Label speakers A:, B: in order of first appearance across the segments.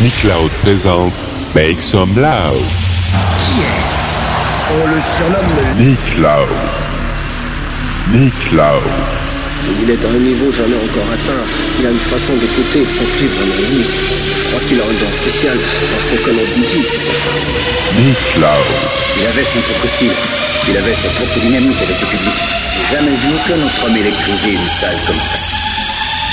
A: Nick Loud présente Make Some Loud.
B: Qui est-ce? On le surnomme.
A: Nick Loud. Nick Loud.
B: Il est à un niveau jamais encore atteint. Il a une façon d'écouter sans plus vraiment unique. Je crois qu'il a un don spécial parce qu'on connaît Didi, c'est pour ça.
A: Nick Loud.
C: Il avait son propre style. Il avait sa propre dynamique avec le public. J'ai jamais vu aucun autre homme électriser une salle comme ça.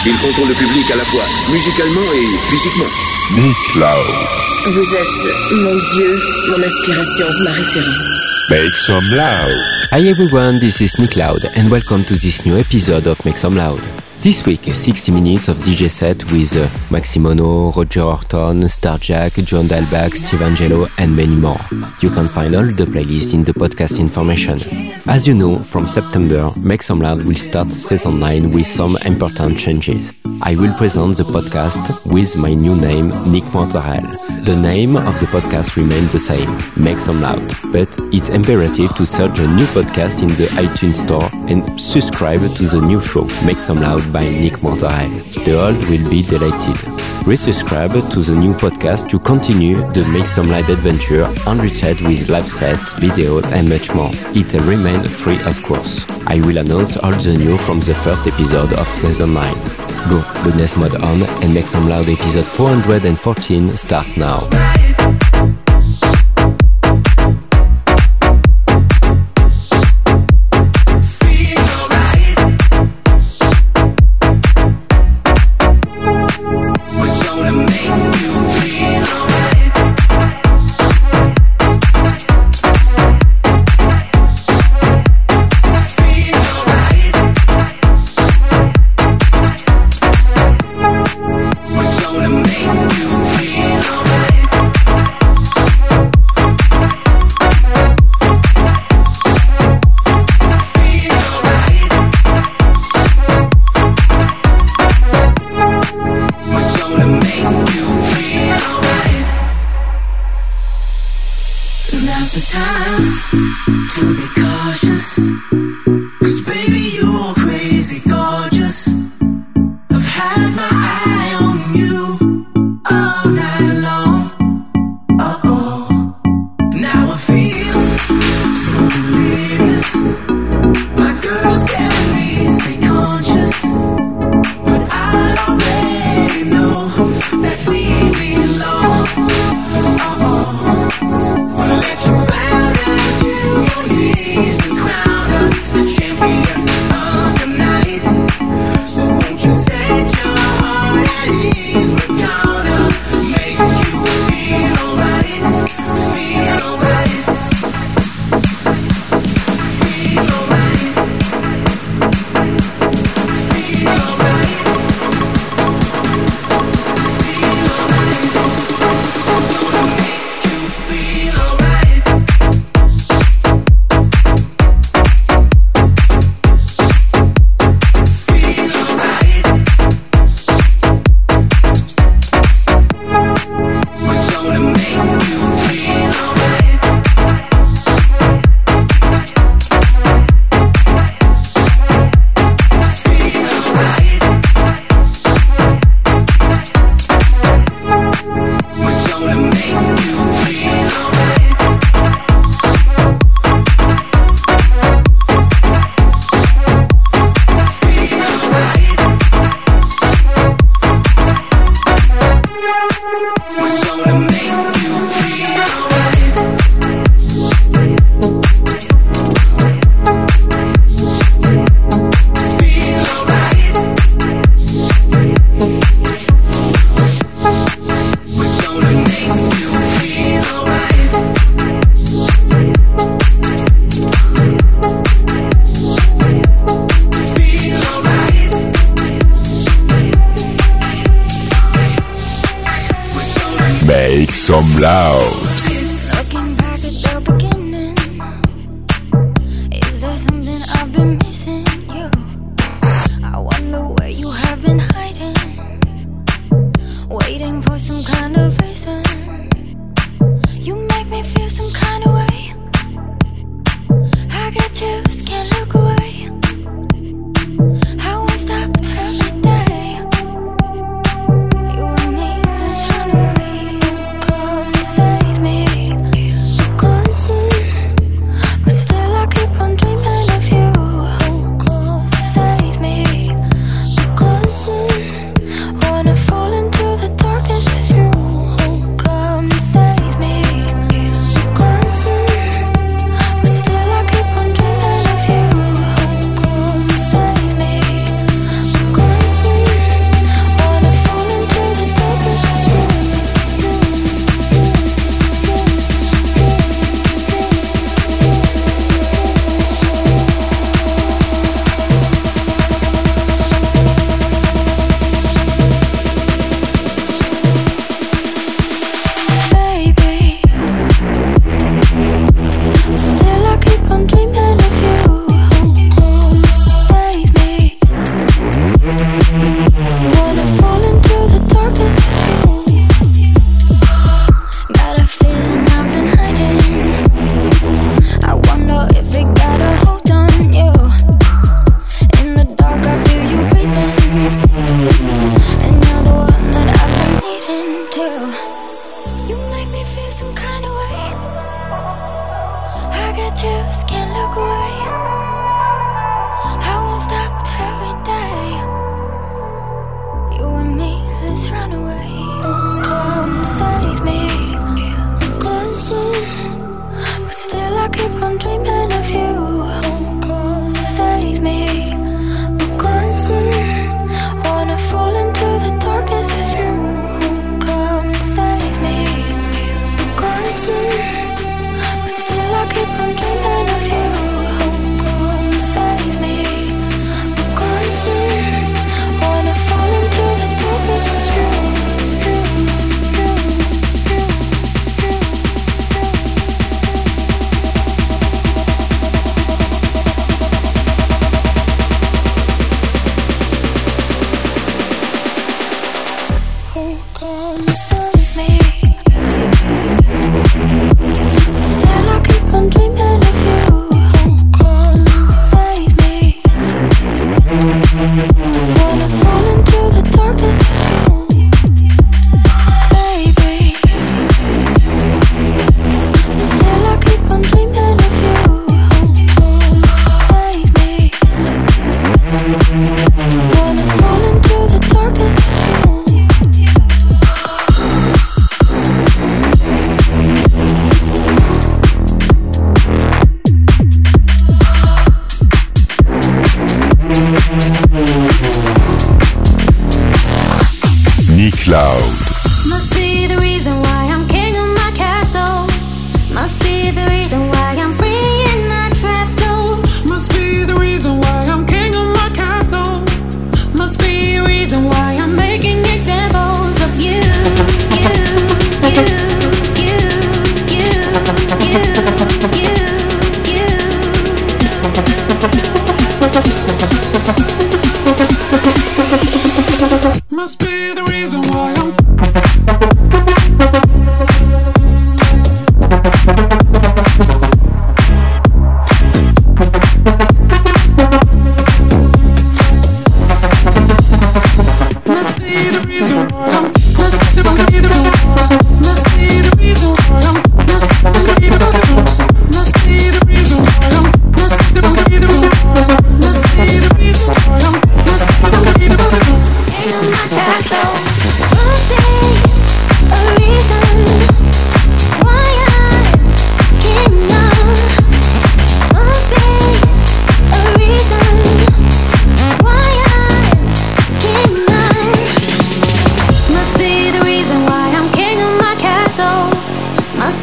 D: Il contrôle le public à la fois musicalement et physiquement.
A: Nick Loud.
E: Vous êtes mon Dieu, mon inspiration, ma référence.
A: Make Some Loud.
F: Hi everyone, this is Nick Loud and welcome to this new episode of Make Some Loud. This week, 60 minutes of DJ set with uh, Maximono, Roger Horton, Starjack, John Dahlbäck, Steve Angello, and many more. You can find all the playlists in the podcast information. As you know, from September, Make Some Loud will start season 9 with some important changes. I will present the podcast with my new name, Nick Monterel. The name of the podcast remains the same, Make Some Loud, but it's imperative to search a new podcast in the iTunes Store and subscribe to the new show, Make Some Loud by Nick Monterel. The old will be deleted. Resubscribe to the new podcast to continue the Make Some Loud adventure enriched with live sets, videos and much more. It remains free of course. I will announce all the new from the first episode of season 9. Go, goodness mode on and Make Some Loud episode 414 start now.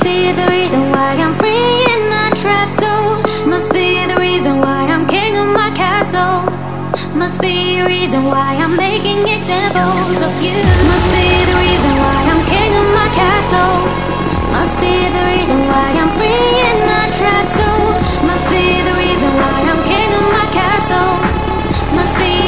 G: be the reason why I'm free in my trap zone. Must be the reason why I'm king of my castle. Must be the reason why I'm making examples of you.
H: Must be the reason why I'm king of
I: my castle. Must be the reason why I'm free in my trap zone. Must be the reason why I'm king of my castle. Must
A: be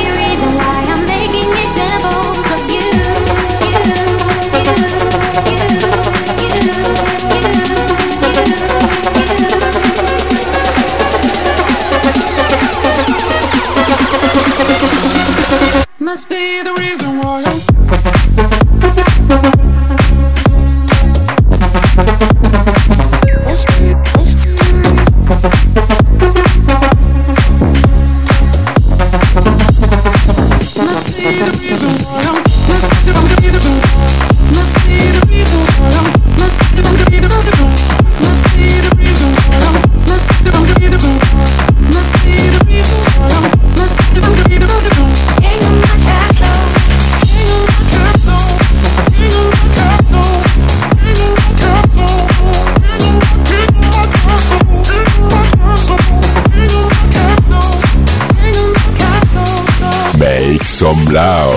A: Down.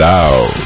A: Loud.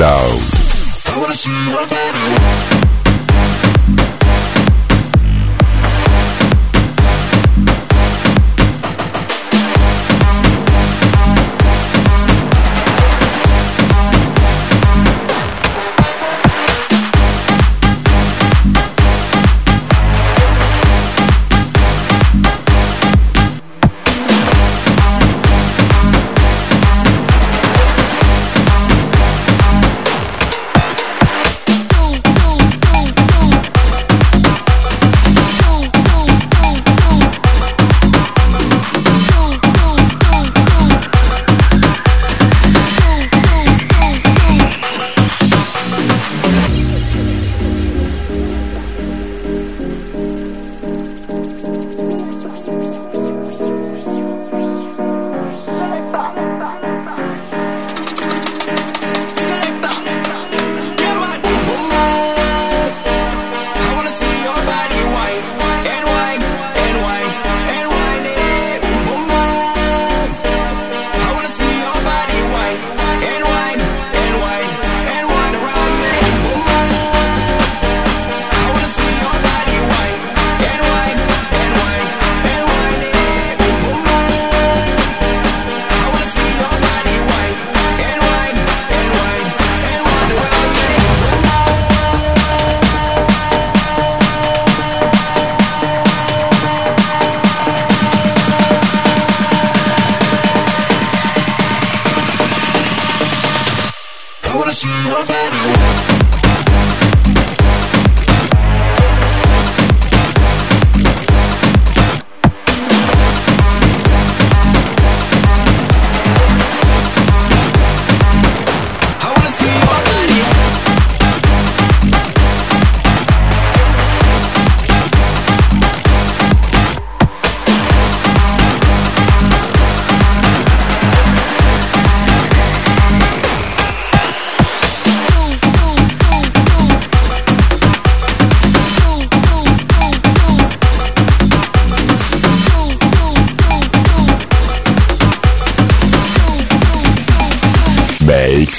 G: Cloud.
J: I wanna see your body.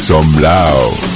K: Some loud.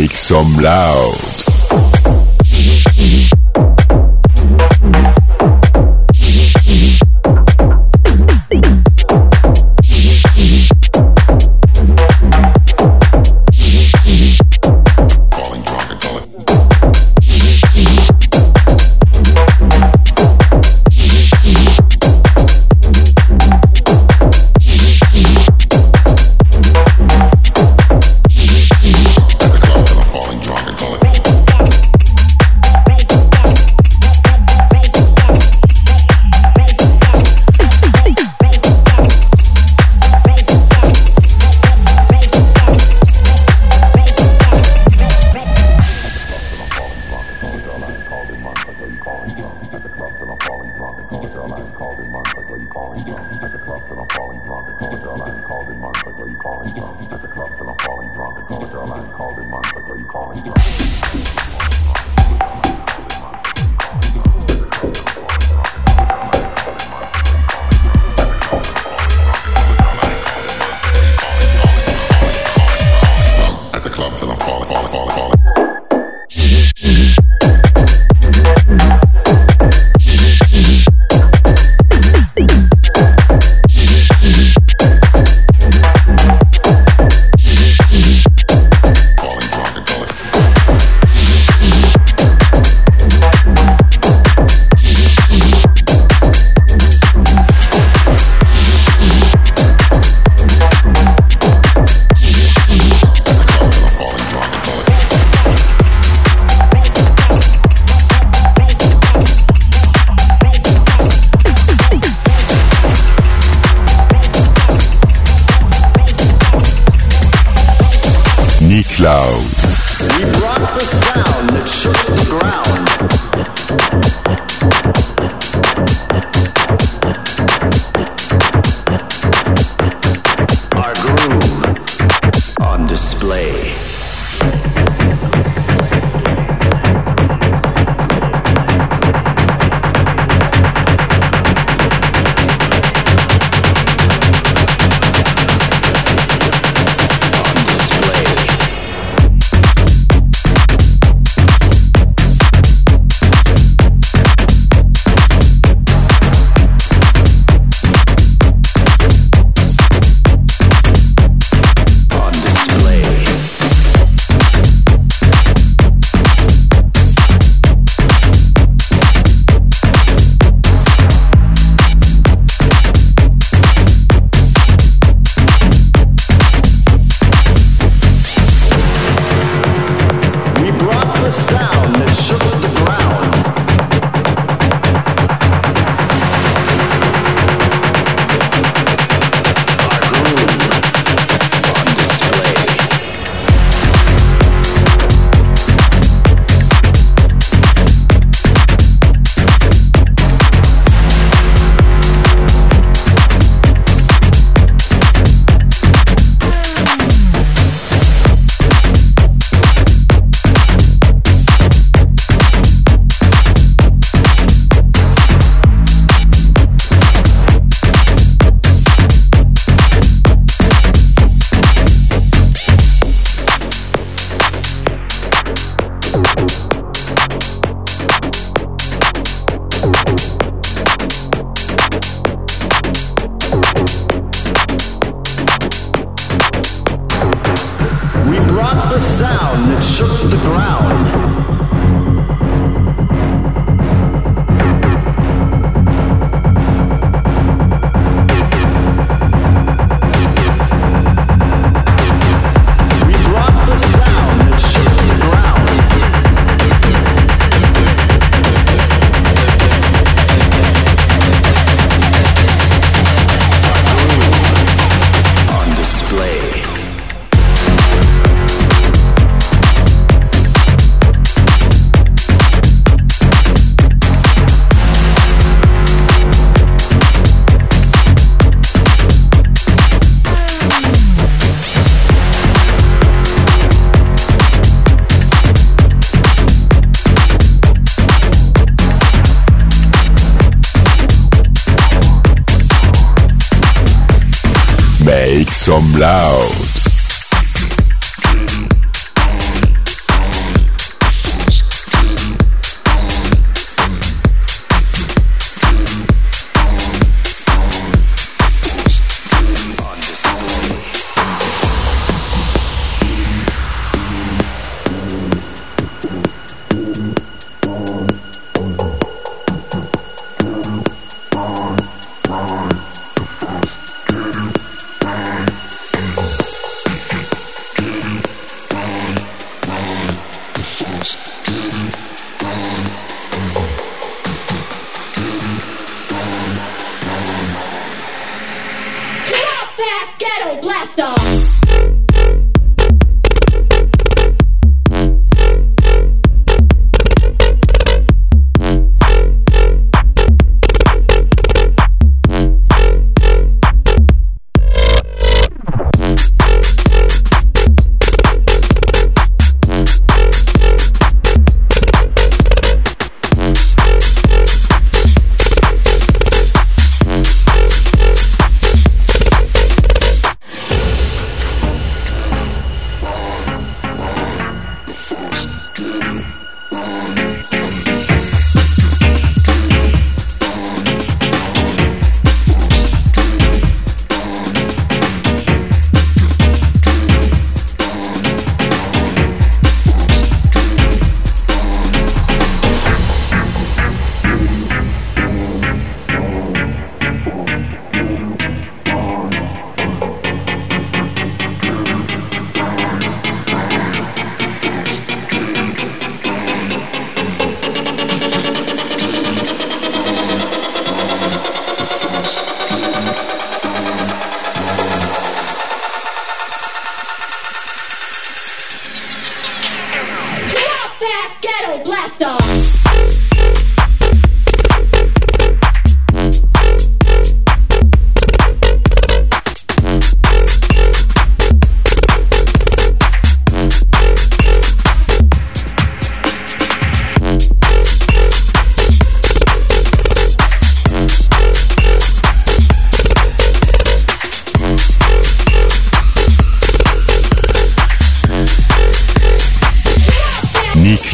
G: Make some loud.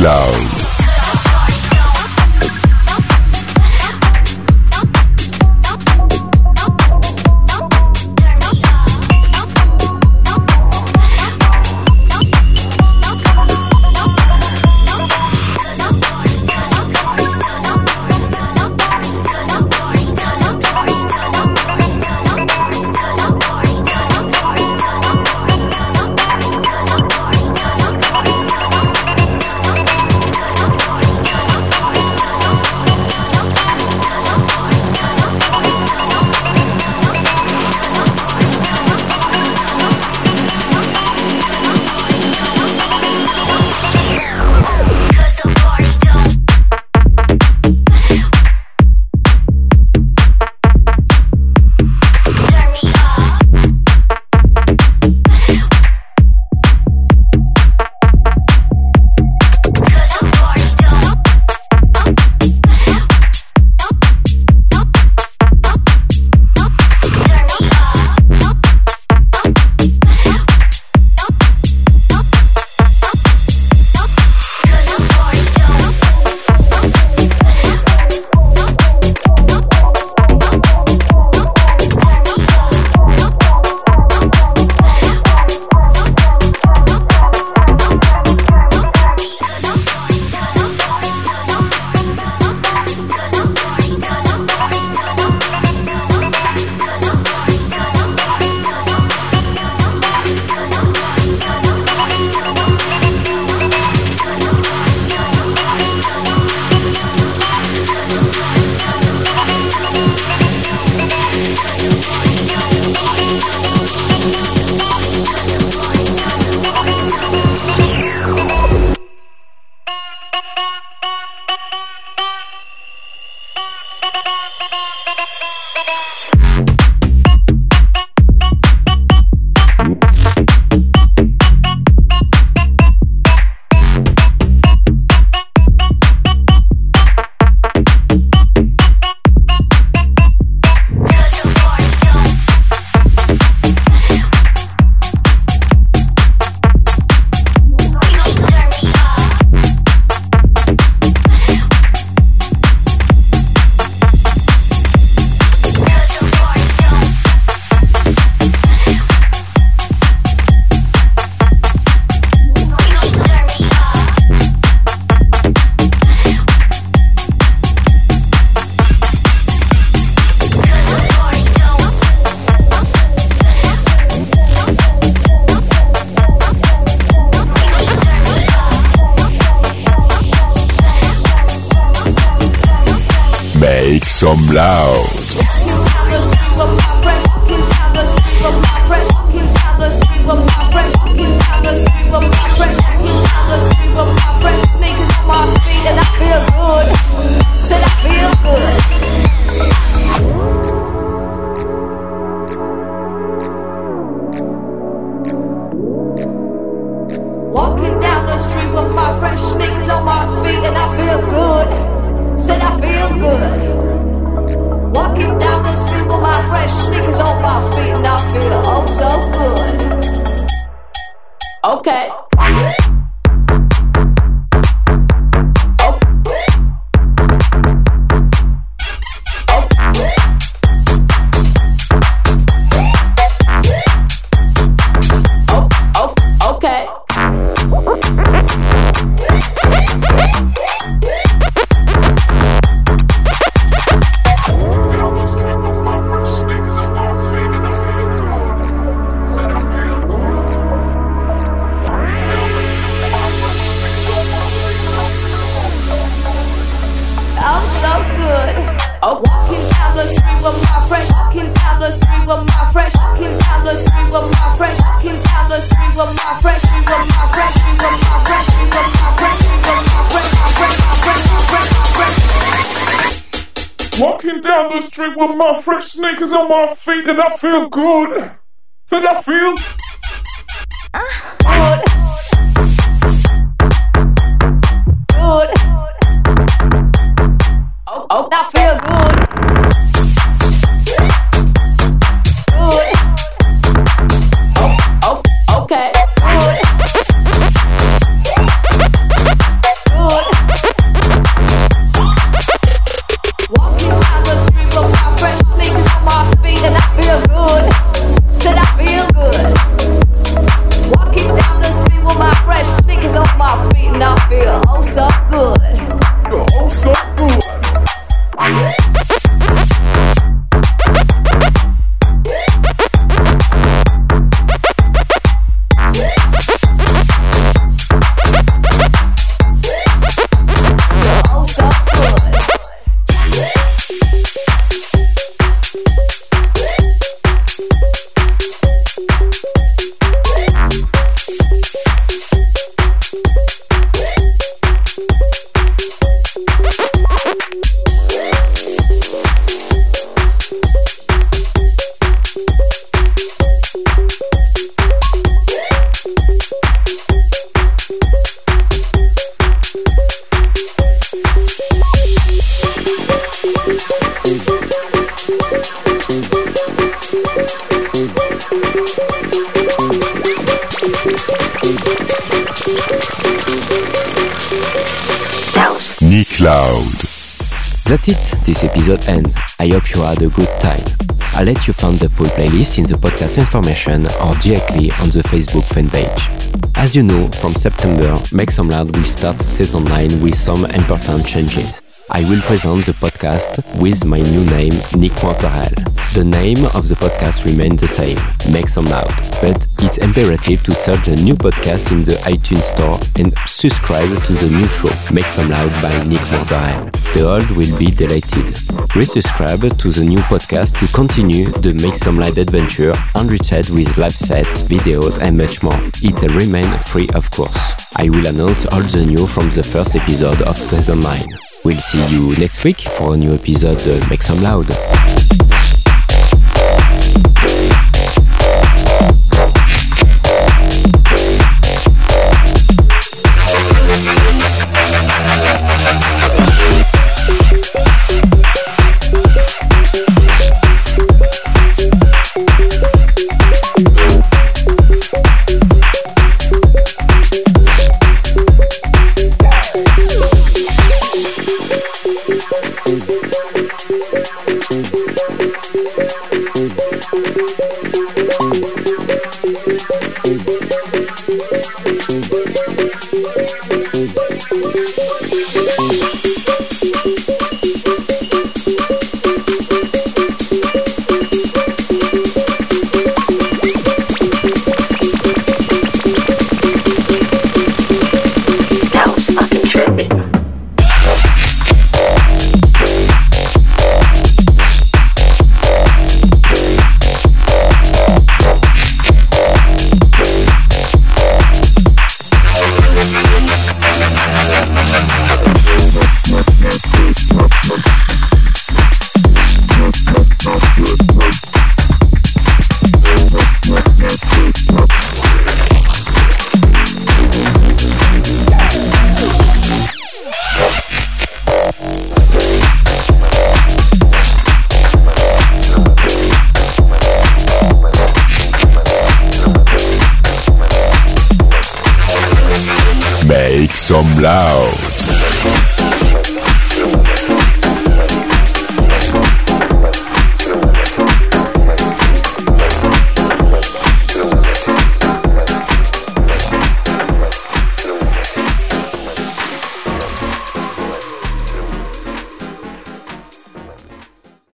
G: Some
L: Walking down the street with my fresh
M: sneakers on my feet, and I feel good. Said I feel
L: good. Walking down the street with my fresh sneakers on my feet, and I feel oh so good. Okay. With my fresh sneakers on my feet and I feel good.
M: Said I
L: feel Good. Good.
A: Oh, oh,
F: I feel. Good. Episode ends. I hope you had a good time. I'll let you find the full playlist in the podcast information or directly on the Facebook fan page. As you know, from September, Make Some Loud will start season 9 with some important changes. I will present the podcast with my new name, Nick Wanterhall. The name of the podcast remains the same, Make Some Loud, but it's imperative to search the new podcast in the iTunes Store and subscribe to the new show, Make Some Loud by Nick Wanterhall. The old will be deleted. Resubscribe to the new podcast to continue the Make Some Light adventure and enriched with live sets, videos and much more. It remain free of course. I will announce all the new from the first episode of season 9. We'll see you next week for a new episode uh,
A: Make Some Loud.